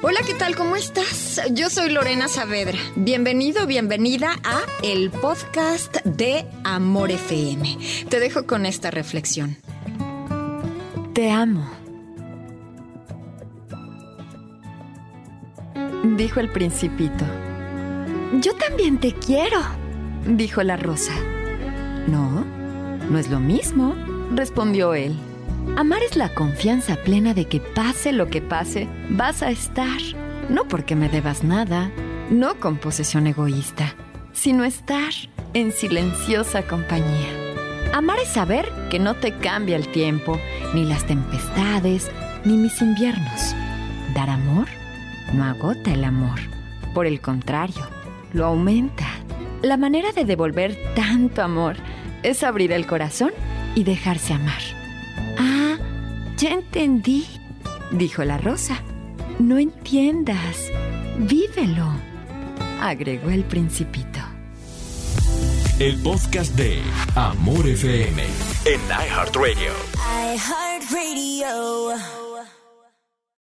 Hola, ¿qué tal? ¿Cómo estás? Yo soy Lorena Saavedra. Bienvenido, bienvenida a el podcast de Amor FM. Te dejo con esta reflexión. Te amo. Dijo el principito. Yo también te quiero, dijo la rosa. No, no es lo mismo, respondió él. Amar es la confianza plena de que pase lo que pase, vas a estar. No porque me debas nada, no con posesión egoísta, sino estar en silenciosa compañía. Amar es saber que no te cambia el tiempo, ni las tempestades, ni mis inviernos. Dar amor no agota el amor. Por el contrario, lo aumenta. La manera de devolver tanto amor es abrir el corazón y dejarse amar. Ya entendí, dijo la rosa. No entiendas, vívelo, agregó el principito. El podcast de Amor FM en iHeartRadio. iHeartRadio.